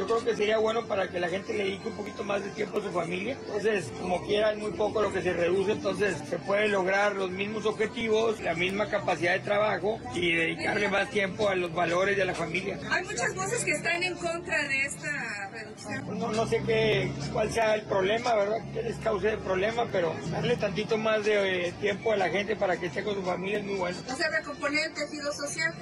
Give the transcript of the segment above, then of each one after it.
yo creo que sería bueno para que la gente le dedique un poquito más de tiempo a su familia. Entonces, como quiera, es muy poco lo que se reduce, entonces se puede lograr los mismos objetivos, la misma capacidad de trabajo y dedicarle más tiempo a los valores de la familia. Hay muchas voces que están en contra de esta reducción. No, no sé qué, cuál sea el problema, ¿verdad? ¿Qué les cause el problema? Pero darle tantito más de eh, tiempo a la gente para que esté con su familia es muy bueno. O sea, recomponer el tejido social.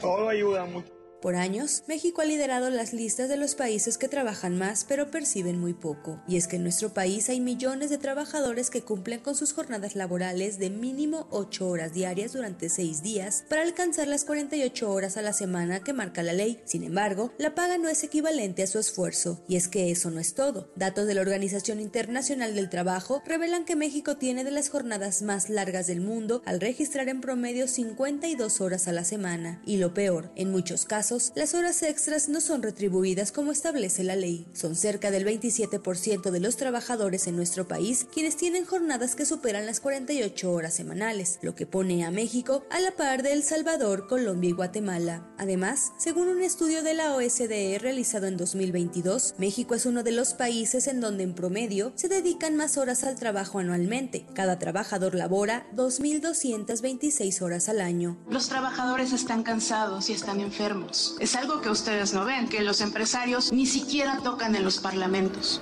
Todo ayuda mucho. Por años, México ha liderado las listas de los países que trabajan más pero perciben muy poco. Y es que en nuestro país hay millones de trabajadores que cumplen con sus jornadas laborales de mínimo 8 horas diarias durante 6 días para alcanzar las 48 horas a la semana que marca la ley. Sin embargo, la paga no es equivalente a su esfuerzo. Y es que eso no es todo. Datos de la Organización Internacional del Trabajo revelan que México tiene de las jornadas más largas del mundo al registrar en promedio 52 horas a la semana. Y lo peor, en muchos casos, las horas extras no son retribuidas como establece la ley. Son cerca del 27% de los trabajadores en nuestro país quienes tienen jornadas que superan las 48 horas semanales, lo que pone a México a la par de El Salvador, Colombia y Guatemala. Además, según un estudio de la OSDE realizado en 2022, México es uno de los países en donde en promedio se dedican más horas al trabajo anualmente. Cada trabajador labora 2.226 horas al año. Los trabajadores están cansados y están enfermos. Es algo que ustedes no ven, que los empresarios ni siquiera tocan en los parlamentos.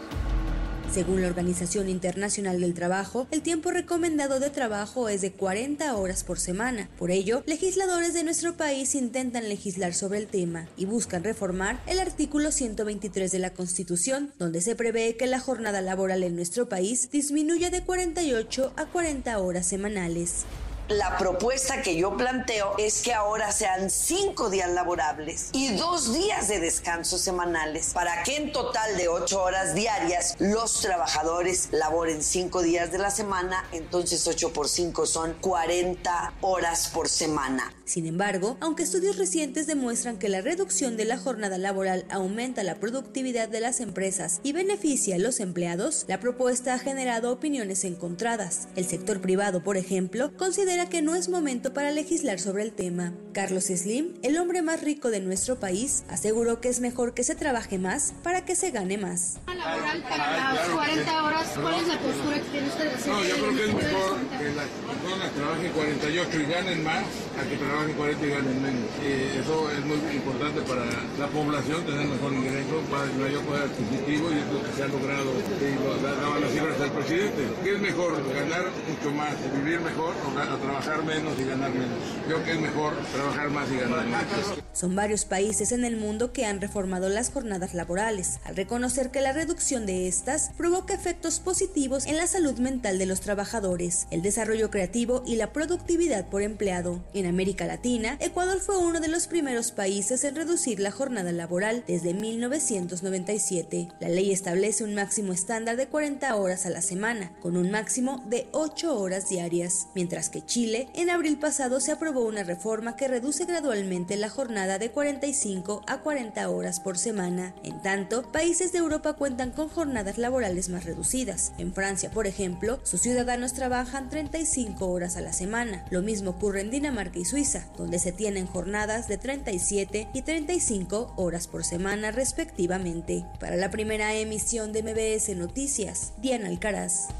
Según la Organización Internacional del Trabajo, el tiempo recomendado de trabajo es de 40 horas por semana. Por ello, legisladores de nuestro país intentan legislar sobre el tema y buscan reformar el artículo 123 de la Constitución, donde se prevé que la jornada laboral en nuestro país disminuya de 48 a 40 horas semanales. La propuesta que yo planteo es que ahora sean cinco días laborables y dos días de descanso semanales para que en total de ocho horas diarias los trabajadores laboren cinco días de la semana, entonces ocho por cinco son 40 horas por semana. Sin embargo, aunque estudios recientes demuestran que la reducción de la jornada laboral aumenta la productividad de las empresas y beneficia a los empleados, la propuesta ha generado opiniones encontradas. El sector privado, por ejemplo, considera que no es momento para legislar sobre el tema. Carlos Slim, el hombre más rico de nuestro país, aseguró que es mejor que se trabaje más para que se gane más. Laboral para las 40 horas, ¿cuál es la postura que tiene usted? No, yo creo que es mejor que las personas trabajen 48 y ganen más a que trabajen 40 y ganen menos. Y eso es muy importante para la población, tener mejor ingreso, para mayor poder adquisitivo y es lo que se ha logrado y lo daban las cifras del presidente. ¿Qué es mejor? ¿Ganar mucho más, vivir mejor o trabajar menos y ganar menos? Creo que es mejor trabajar más y ganar más. Son varios países en el mundo que han reformado las jornadas laborales, al reconocer que la reducción de estas provoca efectos positivos en la salud mental de los trabajadores, el desarrollo creativo y la productividad por empleado. En América Latina, Ecuador fue uno de los primeros países en reducir la jornada laboral desde 1997. La ley establece un máximo estándar de 40 horas a la semana, con un máximo de 8 horas diarias, mientras que Chile, en abril pasado se aprobó una reforma que reduce gradualmente la jornada de 45 a 40 horas por semana. En tanto, países de Europa cuentan con jornadas laborales más reducidas. En Francia, por ejemplo, sus ciudadanos trabajan 35 horas a la semana. Lo mismo ocurre en Dinamarca y Suiza, donde se tienen jornadas de 37 y 35 horas por semana respectivamente. Para la primera emisión de MBS Noticias, Diana Alcaraz.